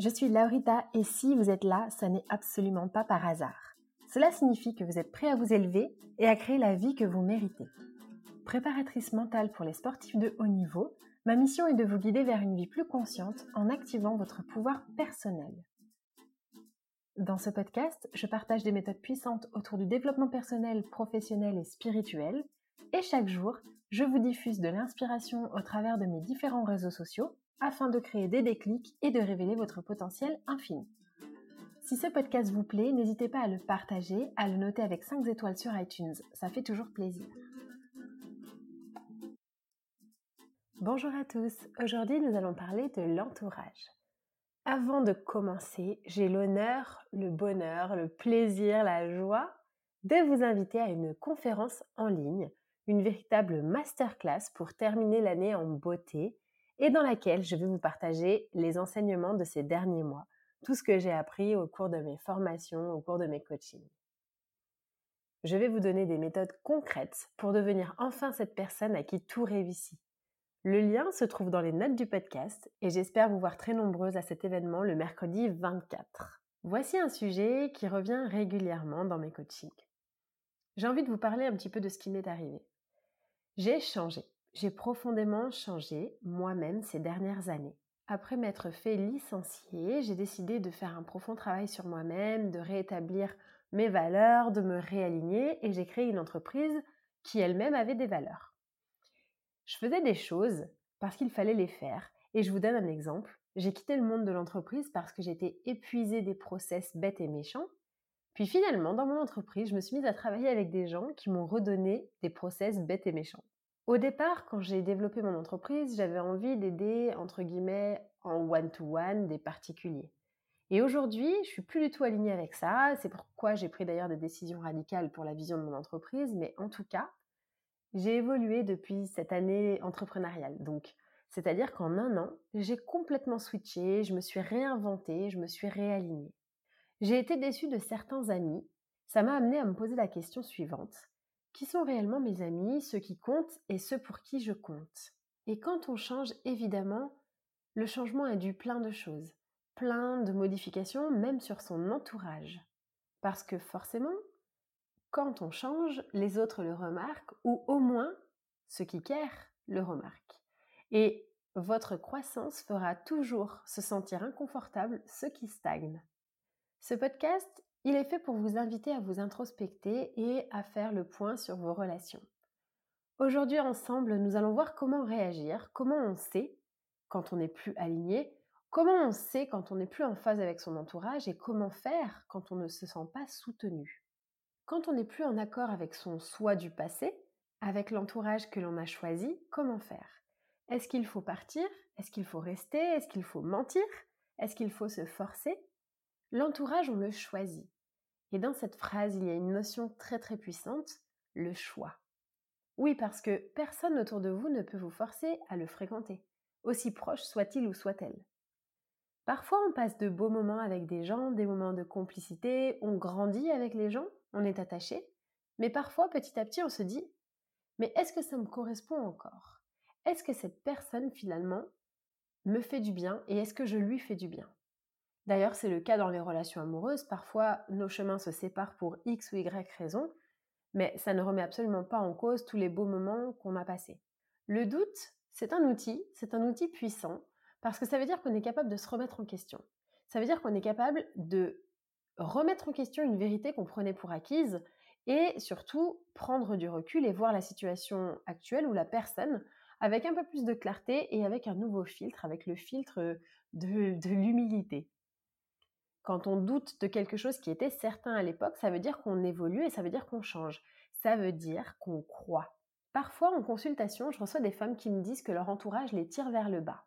Je suis Laurita et si vous êtes là, ça n'est absolument pas par hasard. Cela signifie que vous êtes prêt à vous élever et à créer la vie que vous méritez. Préparatrice mentale pour les sportifs de haut niveau, ma mission est de vous guider vers une vie plus consciente en activant votre pouvoir personnel. Dans ce podcast, je partage des méthodes puissantes autour du développement personnel, professionnel et spirituel. Et chaque jour, je vous diffuse de l'inspiration au travers de mes différents réseaux sociaux afin de créer des déclics et de révéler votre potentiel infini. Si ce podcast vous plaît, n'hésitez pas à le partager, à le noter avec 5 étoiles sur iTunes, ça fait toujours plaisir. Bonjour à tous, aujourd'hui nous allons parler de l'entourage. Avant de commencer, j'ai l'honneur, le bonheur, le plaisir, la joie de vous inviter à une conférence en ligne, une véritable masterclass pour terminer l'année en beauté et dans laquelle je vais vous partager les enseignements de ces derniers mois, tout ce que j'ai appris au cours de mes formations, au cours de mes coachings. Je vais vous donner des méthodes concrètes pour devenir enfin cette personne à qui tout réussit. Le lien se trouve dans les notes du podcast et j'espère vous voir très nombreuses à cet événement le mercredi 24. Voici un sujet qui revient régulièrement dans mes coachings. J'ai envie de vous parler un petit peu de ce qui m'est arrivé. J'ai changé. J'ai profondément changé moi-même ces dernières années. Après m'être fait licencier, j'ai décidé de faire un profond travail sur moi-même, de rétablir mes valeurs, de me réaligner et j'ai créé une entreprise qui elle-même avait des valeurs. Je faisais des choses parce qu'il fallait les faire. Et je vous donne un exemple. J'ai quitté le monde de l'entreprise parce que j'étais épuisée des process bêtes et méchants. Puis finalement, dans mon entreprise, je me suis mise à travailler avec des gens qui m'ont redonné des process bêtes et méchants. Au départ, quand j'ai développé mon entreprise, j'avais envie d'aider, entre guillemets, en one-to-one des particuliers. Et aujourd'hui, je suis plus du tout alignée avec ça. C'est pourquoi j'ai pris d'ailleurs des décisions radicales pour la vision de mon entreprise. Mais en tout cas, j'ai évolué depuis cette année entrepreneuriale. Donc, c'est-à-dire qu'en un an, j'ai complètement switché, je me suis réinventée, je me suis réalignée. J'ai été déçue de certains amis. Ça m'a amené à me poser la question suivante. Qui sont réellement mes amis, ceux qui comptent et ceux pour qui je compte Et quand on change, évidemment, le changement est dû plein de choses, plein de modifications, même sur son entourage. Parce que forcément, quand on change, les autres le remarquent, ou au moins ceux qui care le remarquent. Et votre croissance fera toujours se sentir inconfortable ceux qui stagnent. Ce podcast, il est fait pour vous inviter à vous introspecter et à faire le point sur vos relations. Aujourd'hui ensemble, nous allons voir comment réagir, comment on sait quand on n'est plus aligné, comment on sait quand on n'est plus en phase avec son entourage et comment faire quand on ne se sent pas soutenu. Quand on n'est plus en accord avec son soi du passé, avec l'entourage que l'on a choisi, comment faire? Est-ce qu'il faut partir? Est-ce qu'il faut rester? Est-ce qu'il faut mentir? Est-ce qu'il faut se forcer? L'entourage, on le choisit. Et dans cette phrase, il y a une notion très très puissante, le choix. Oui, parce que personne autour de vous ne peut vous forcer à le fréquenter. aussi proche soit-il ou soit-elle. Parfois, on passe de beaux moments avec des gens, des moments de complicité, on grandit avec les gens, on est attaché, mais parfois, petit à petit, on se dit Mais est-ce que ça me correspond encore? Est-ce que cette personne, finalement, me fait du bien et est-ce que je lui fais du bien? D'ailleurs, c'est le cas dans les relations amoureuses. Parfois, nos chemins se séparent pour X ou Y raison, mais ça ne remet absolument pas en cause tous les beaux moments qu'on a passés. Le doute, c'est un outil, c'est un outil puissant, parce que ça veut dire qu'on est capable de se remettre en question. Ça veut dire qu'on est capable de remettre en question une vérité qu'on prenait pour acquise et surtout prendre du recul et voir la situation actuelle ou la personne avec un peu plus de clarté et avec un nouveau filtre, avec le filtre de, de l'humilité. Quand on doute de quelque chose qui était certain à l'époque, ça veut dire qu'on évolue et ça veut dire qu'on change. Ça veut dire qu'on croit. Parfois, en consultation, je reçois des femmes qui me disent que leur entourage les tire vers le bas.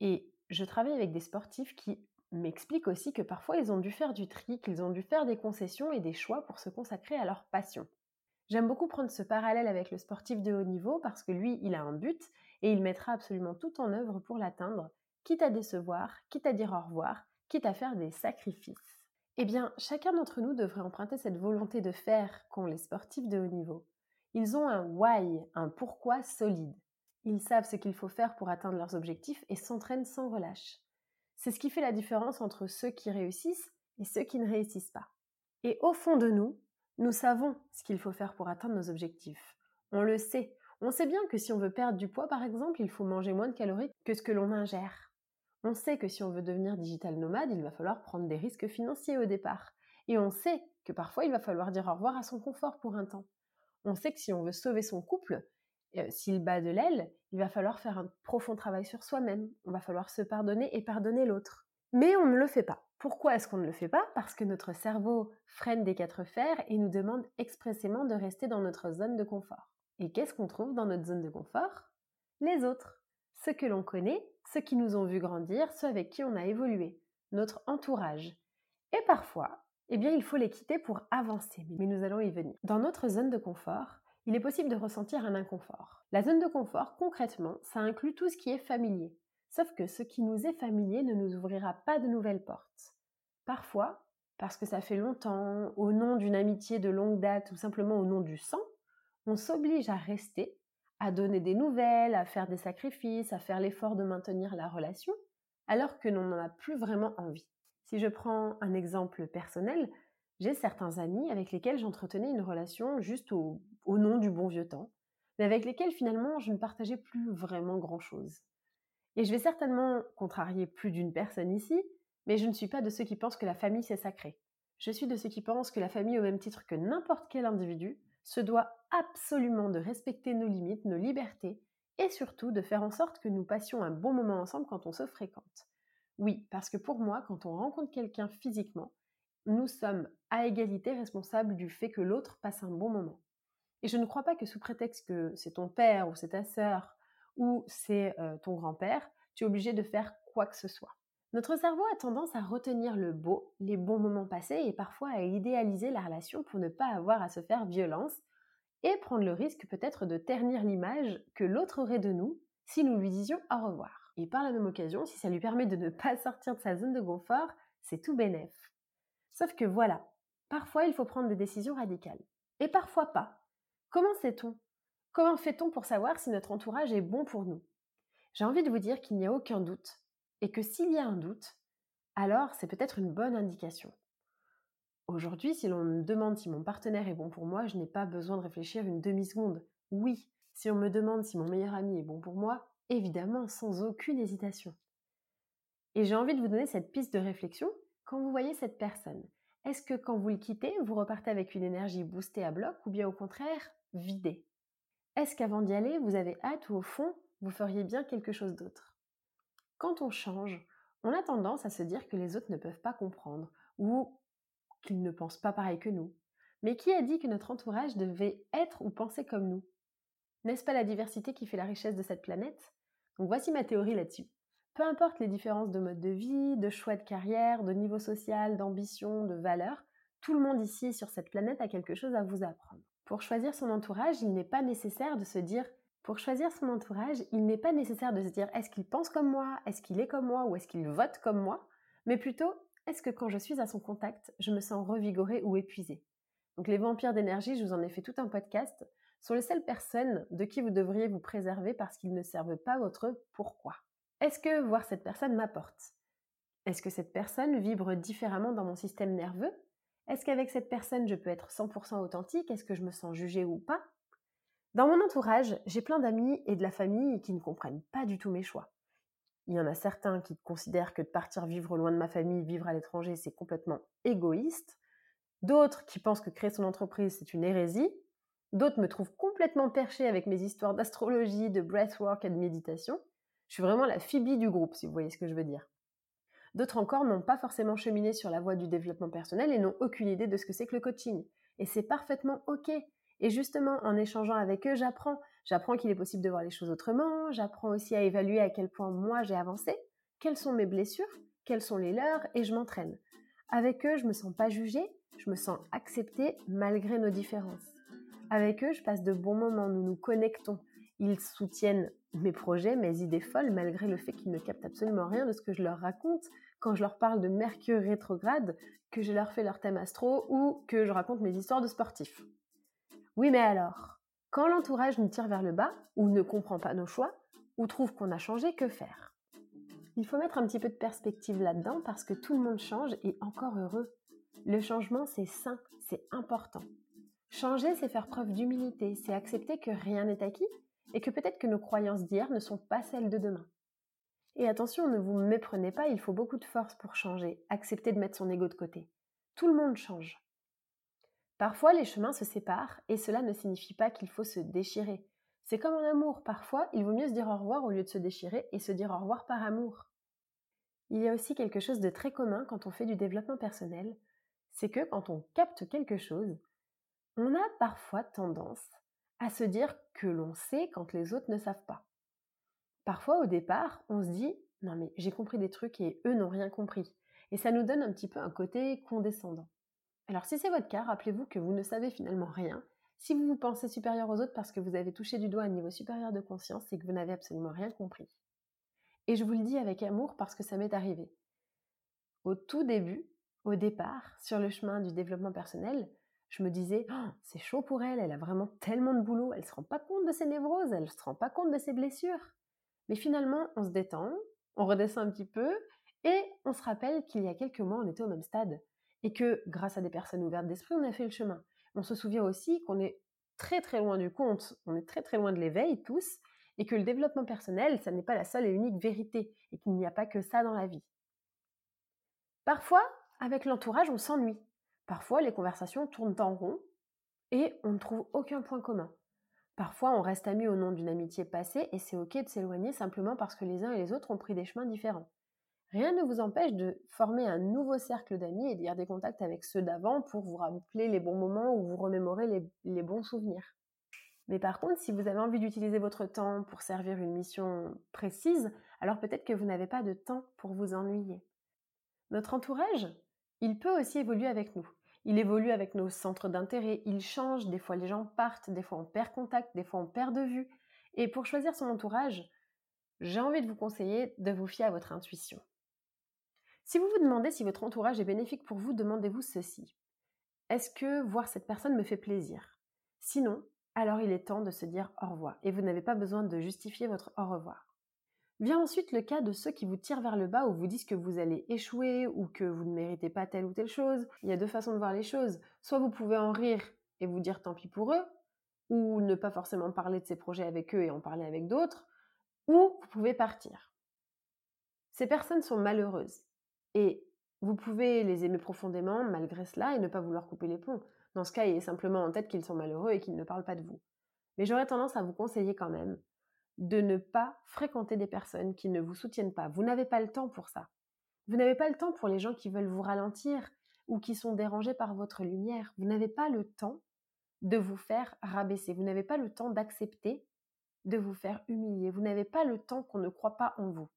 Et je travaille avec des sportifs qui m'expliquent aussi que parfois ils ont dû faire du tri, qu'ils ont dû faire des concessions et des choix pour se consacrer à leur passion. J'aime beaucoup prendre ce parallèle avec le sportif de haut niveau parce que lui, il a un but et il mettra absolument tout en œuvre pour l'atteindre, quitte à décevoir, quitte à dire au revoir, quitte à faire des sacrifices. Eh bien, chacun d'entre nous devrait emprunter cette volonté de faire qu'ont les sportifs de haut niveau. Ils ont un why, un pourquoi solide. Ils savent ce qu'il faut faire pour atteindre leurs objectifs et s'entraînent sans relâche. C'est ce qui fait la différence entre ceux qui réussissent et ceux qui ne réussissent pas. Et au fond de nous, nous savons ce qu'il faut faire pour atteindre nos objectifs. On le sait. On sait bien que si on veut perdre du poids, par exemple, il faut manger moins de calories que ce que l'on ingère. On sait que si on veut devenir digital nomade, il va falloir prendre des risques financiers au départ. Et on sait que parfois il va falloir dire au revoir à son confort pour un temps. On sait que si on veut sauver son couple, euh, s'il bat de l'aile, il va falloir faire un profond travail sur soi-même. On va falloir se pardonner et pardonner l'autre. Mais on ne le fait pas. Pourquoi est-ce qu'on ne le fait pas? Parce que notre cerveau freine des quatre fers et nous demande expressément de rester dans notre zone de confort. Et qu'est-ce qu'on trouve dans notre zone de confort? Les autres. Ceux que l'on connaît ceux qui nous ont vu grandir, ceux avec qui on a évolué, notre entourage. Et parfois, eh bien, il faut les quitter pour avancer, mais nous allons y venir. Dans notre zone de confort, il est possible de ressentir un inconfort. La zone de confort, concrètement, ça inclut tout ce qui est familier. Sauf que ce qui nous est familier ne nous ouvrira pas de nouvelles portes. Parfois, parce que ça fait longtemps, au nom d'une amitié de longue date ou simplement au nom du sang, on s'oblige à rester à donner des nouvelles, à faire des sacrifices, à faire l'effort de maintenir la relation, alors que l'on n'en a plus vraiment envie. Si je prends un exemple personnel, j'ai certains amis avec lesquels j'entretenais une relation juste au, au, nom du bon vieux temps, mais avec lesquels finalement je ne partageais plus vraiment grand-chose. Et je vais certainement contrarier plus d'une personne ici, mais je ne suis pas de ceux qui pensent que la famille c'est sacré. Je suis de ceux qui pensent que la famille, au même titre que n'importe quel individu, se doit absolument de respecter nos limites, nos libertés, et surtout de faire en sorte que nous passions un bon moment ensemble quand on se fréquente. Oui, parce que pour moi, quand on rencontre quelqu'un physiquement, nous sommes à égalité responsables du fait que l'autre passe un bon moment. Et je ne crois pas que sous prétexte que c'est ton père ou c'est ta sœur ou c'est euh, ton grand-père, tu es obligé de faire quoi que ce soit. Notre cerveau a tendance à retenir le beau, les bons moments passés et parfois à idéaliser la relation pour ne pas avoir à se faire violence et prendre le risque peut-être de ternir l'image que l'autre aurait de nous si nous lui disions au revoir. Et par la même occasion, si ça lui permet de ne pas sortir de sa zone de confort, c'est tout bénef. Sauf que voilà, parfois il faut prendre des décisions radicales. Et parfois pas. Comment sait-on? Comment fait-on pour savoir si notre entourage est bon pour nous? J'ai envie de vous dire qu'il n'y a aucun doute et que s'il y a un doute, alors c'est peut-être une bonne indication. Aujourd'hui, si l'on me demande si mon partenaire est bon pour moi, je n'ai pas besoin de réfléchir une demi-seconde. Oui, si on me demande si mon meilleur ami est bon pour moi, évidemment, sans aucune hésitation. Et j'ai envie de vous donner cette piste de réflexion quand vous voyez cette personne. Est-ce que quand vous le quittez, vous repartez avec une énergie boostée à bloc ou bien au contraire vidée? Est-ce qu'avant d'y aller, vous avez hâte ou au fond, vous feriez bien quelque chose d'autre? Quand on change, on a tendance à se dire que les autres ne peuvent pas comprendre ou qu'ils ne pensent pas pareil que nous. Mais qui a dit que notre entourage devait être ou penser comme nous? N'est-ce pas la diversité qui fait la richesse de cette planète? Donc voici ma théorie là-dessus. Peu importe les différences de mode de vie, de choix de carrière, de niveau social, d'ambition, de valeur, tout le monde ici sur cette planète a quelque chose à vous apprendre. Pour choisir son entourage, il n'est pas nécessaire de se dire Pour choisir son entourage, il n'est pas nécessaire de se dire est-ce qu'il pense comme moi, est-ce qu'il est comme moi ou est-ce qu'il vote comme moi, mais plutôt est-ce que quand je suis à son contact, je me sens revigorée ou épuisée? Donc les vampires d'énergie, je vous en ai fait tout un podcast, sont les seules personnes de qui vous devriez vous préserver parce qu'ils ne servent pas votre pourquoi. Est-ce que voir cette personne m'apporte? Est-ce que cette personne vibre différemment dans mon système nerveux? Est-ce qu'avec cette personne je peux être 100% authentique? Est-ce que je me sens jugée ou pas? Dans mon entourage, j'ai plein d'amis et de la famille qui ne comprennent pas du tout mes choix. Il y en a certains qui considèrent que de partir vivre loin de ma famille, vivre à l'étranger, c'est complètement égoïste. D'autres qui pensent que créer son entreprise, c'est une hérésie. D'autres me trouvent complètement perché avec mes histoires d'astrologie, de breathwork et de méditation. Je suis vraiment la phibie du groupe, si vous voyez ce que je veux dire. D'autres encore n'ont pas forcément cheminé sur la voie du développement personnel et n'ont aucune idée de ce que c'est que le coaching. Et c'est parfaitement OK. Et justement, en échangeant avec eux, j'apprends. J'apprends qu'il est possible de voir les choses autrement, j'apprends aussi à évaluer à quel point moi j'ai avancé, quelles sont mes blessures, quelles sont les leurs, et je m'entraîne. Avec eux, je me sens pas jugée, je me sens acceptée malgré nos différences. Avec eux, je passe de bons moments, nous nous connectons. Ils soutiennent mes projets, mes idées folles, malgré le fait qu'ils ne captent absolument rien de ce que je leur raconte quand je leur parle de Mercure rétrograde, que je leur fais leur thème astro ou que je raconte mes histoires de sportifs. Oui, mais alors, quand l'entourage nous tire vers le bas, ou ne comprend pas nos choix, ou trouve qu'on a changé, que faire? Il faut mettre un petit peu de perspective là-dedans parce que tout le monde change et encore heureux. Le changement, c'est sain, c'est important. Changer, c'est faire preuve d'humilité, c'est accepter que rien n'est acquis et que peut-être que nos croyances d'hier ne sont pas celles de demain. Et attention, ne vous méprenez pas, il faut beaucoup de force pour changer, accepter de mettre son ego de côté. Tout le monde change. Parfois, les chemins se séparent et cela ne signifie pas qu'il faut se déchirer. C'est comme en amour, parfois, il vaut mieux se dire au revoir au lieu de se déchirer et se dire au revoir par amour. Il y a aussi quelque chose de très commun quand on fait du développement personnel, c'est que quand on capte quelque chose, on a parfois tendance à se dire que l'on sait quand les autres ne savent pas. Parfois, au départ, on se dit non mais j'ai compris des trucs et eux n'ont rien compris. Et ça nous donne un petit peu un côté condescendant. Alors si c'est votre cas, rappelez-vous que vous ne savez finalement rien. Si vous vous pensez supérieur aux autres parce que vous avez touché du doigt un niveau supérieur de conscience, c'est que vous n'avez absolument rien compris. Et je vous le dis avec amour parce que ça m'est arrivé. Au tout début, au départ, sur le chemin du développement personnel, je me disais, oh, c'est chaud pour elle, elle a vraiment tellement de boulot, elle se rend pas compte de ses névroses, elle ne se rend pas compte de ses blessures. Mais finalement, on se détend, on redescend un petit peu, et on se rappelle qu'il y a quelques mois, on était au même stade. Et que, grâce à des personnes ouvertes d'esprit, on a fait le chemin. On se souvient aussi qu'on est très très loin du compte, on est très très loin de l'éveil tous, et que le développement personnel, ça n'est pas la seule et unique vérité, et qu'il n'y a pas que ça dans la vie. Parfois, avec l'entourage, on s'ennuie. Parfois, les conversations tournent en rond et on ne trouve aucun point commun. Parfois, on reste amis au nom d'une amitié passée et c'est ok de s'éloigner simplement parce que les uns et les autres ont pris des chemins différents. Rien ne vous empêche de former un nouveau cercle d'amis et de garder contact avec ceux d'avant pour vous rappeler les bons moments ou vous remémorer les, les bons souvenirs. Mais par contre, si vous avez envie d'utiliser votre temps pour servir une mission précise, alors peut-être que vous n'avez pas de temps pour vous ennuyer. Notre entourage, il peut aussi évoluer avec nous. Il évolue avec nos centres d'intérêt, il change, des fois les gens partent, des fois on perd contact, des fois on perd de vue. Et pour choisir son entourage, j'ai envie de vous conseiller de vous fier à votre intuition. Si vous vous demandez si votre entourage est bénéfique pour vous, demandez-vous ceci. Est-ce que voir cette personne me fait plaisir? Sinon, alors il est temps de se dire au revoir et vous n'avez pas besoin de justifier votre au revoir. Vient ensuite le cas de ceux qui vous tirent vers le bas ou vous disent que vous allez échouer ou que vous ne méritez pas telle ou telle chose. Il y a deux façons de voir les choses. Soit vous pouvez en rire et vous dire tant pis pour eux, ou ne pas forcément parler de ces projets avec eux et en parler avec d'autres, ou vous pouvez partir. Ces personnes sont malheureuses et vous pouvez les aimer profondément malgré cela et ne pas vouloir couper les ponts. Dans ce cas, il est simplement en tête qu'ils sont malheureux et qu'ils ne parlent pas de vous. Mais j'aurais tendance à vous conseiller quand même de ne pas fréquenter des personnes qui ne vous soutiennent pas. Vous n'avez pas le temps pour ça. Vous n'avez pas le temps pour les gens qui veulent vous ralentir ou qui sont dérangés par votre lumière. Vous n'avez pas le temps de vous faire rabaisser. Vous n'avez pas le temps d'accepter de vous faire humilier. Vous n'avez pas le temps qu'on ne croit pas en vous.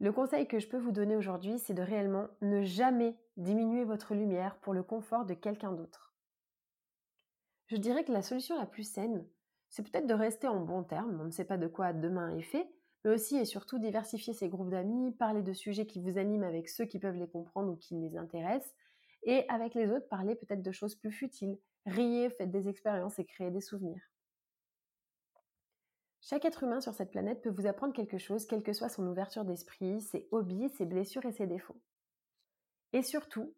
Le conseil que je peux vous donner aujourd'hui, c'est de réellement ne jamais diminuer votre lumière pour le confort de quelqu'un d'autre. Je dirais que la solution la plus saine, c'est peut-être de rester en bon terme, on ne sait pas de quoi demain est fait, mais aussi et surtout diversifier ses groupes d'amis, parler de sujets qui vous animent avec ceux qui peuvent les comprendre ou qui les intéressent, et avec les autres, parler peut-être de choses plus futiles, riez, faites des expériences et créez des souvenirs. Chaque être humain sur cette planète peut vous apprendre quelque chose, quelle que soit son ouverture d'esprit, ses hobbies, ses blessures et ses défauts. Et surtout,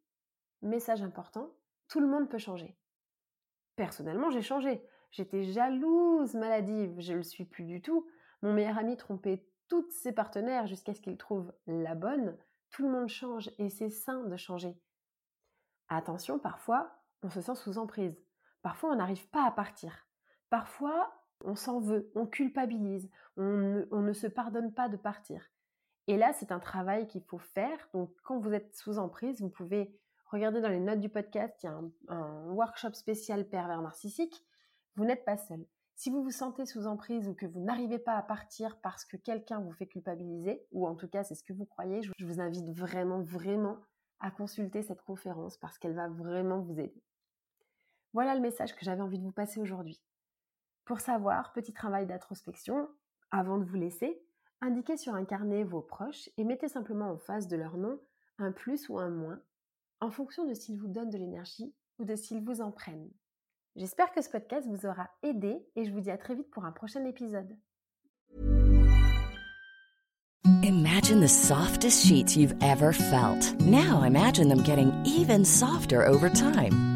message important, tout le monde peut changer. Personnellement, j'ai changé. J'étais jalouse, maladive, je ne le suis plus du tout. Mon meilleur ami trompait toutes ses partenaires jusqu'à ce qu'il trouve la bonne. Tout le monde change et c'est sain de changer. Attention, parfois, on se sent sous emprise. Parfois, on n'arrive pas à partir. Parfois, on s'en veut, on culpabilise, on ne, se pardonne pas de partir. Et là, c'est un travail qu'il faut faire. Donc, quand vous êtes sous emprise, vous pouvez regarder dans les notes du podcast, il y a un workshop spécial pervers narcissique vous n'êtes pas seul. Si vous vous sentez sous emprise ou que vous n'arrivez pas à partir parce que quelqu'un vous fait culpabiliser, ou en tout cas c'est ce que vous croyez, je vous invite vraiment, vraiment à consulter cette conférence parce qu'elle va vraiment vous aider. Voilà le message que j'avais envie de vous passer aujourd'hui. Pour savoir, petit travail d'introspection, avant de vous laisser, indiquez sur un carnet vos proches et mettez simplement en face de leur nom un plus ou un moins, en fonction de s'ils vous donnent de l'énergie ou de s'ils vous en prennent. J'espère que ce podcast vous aura aidé et je vous dis à très vite pour un prochain épisode. Imagine the softest sheets you've ever felt. Now imagine them getting even softer over time.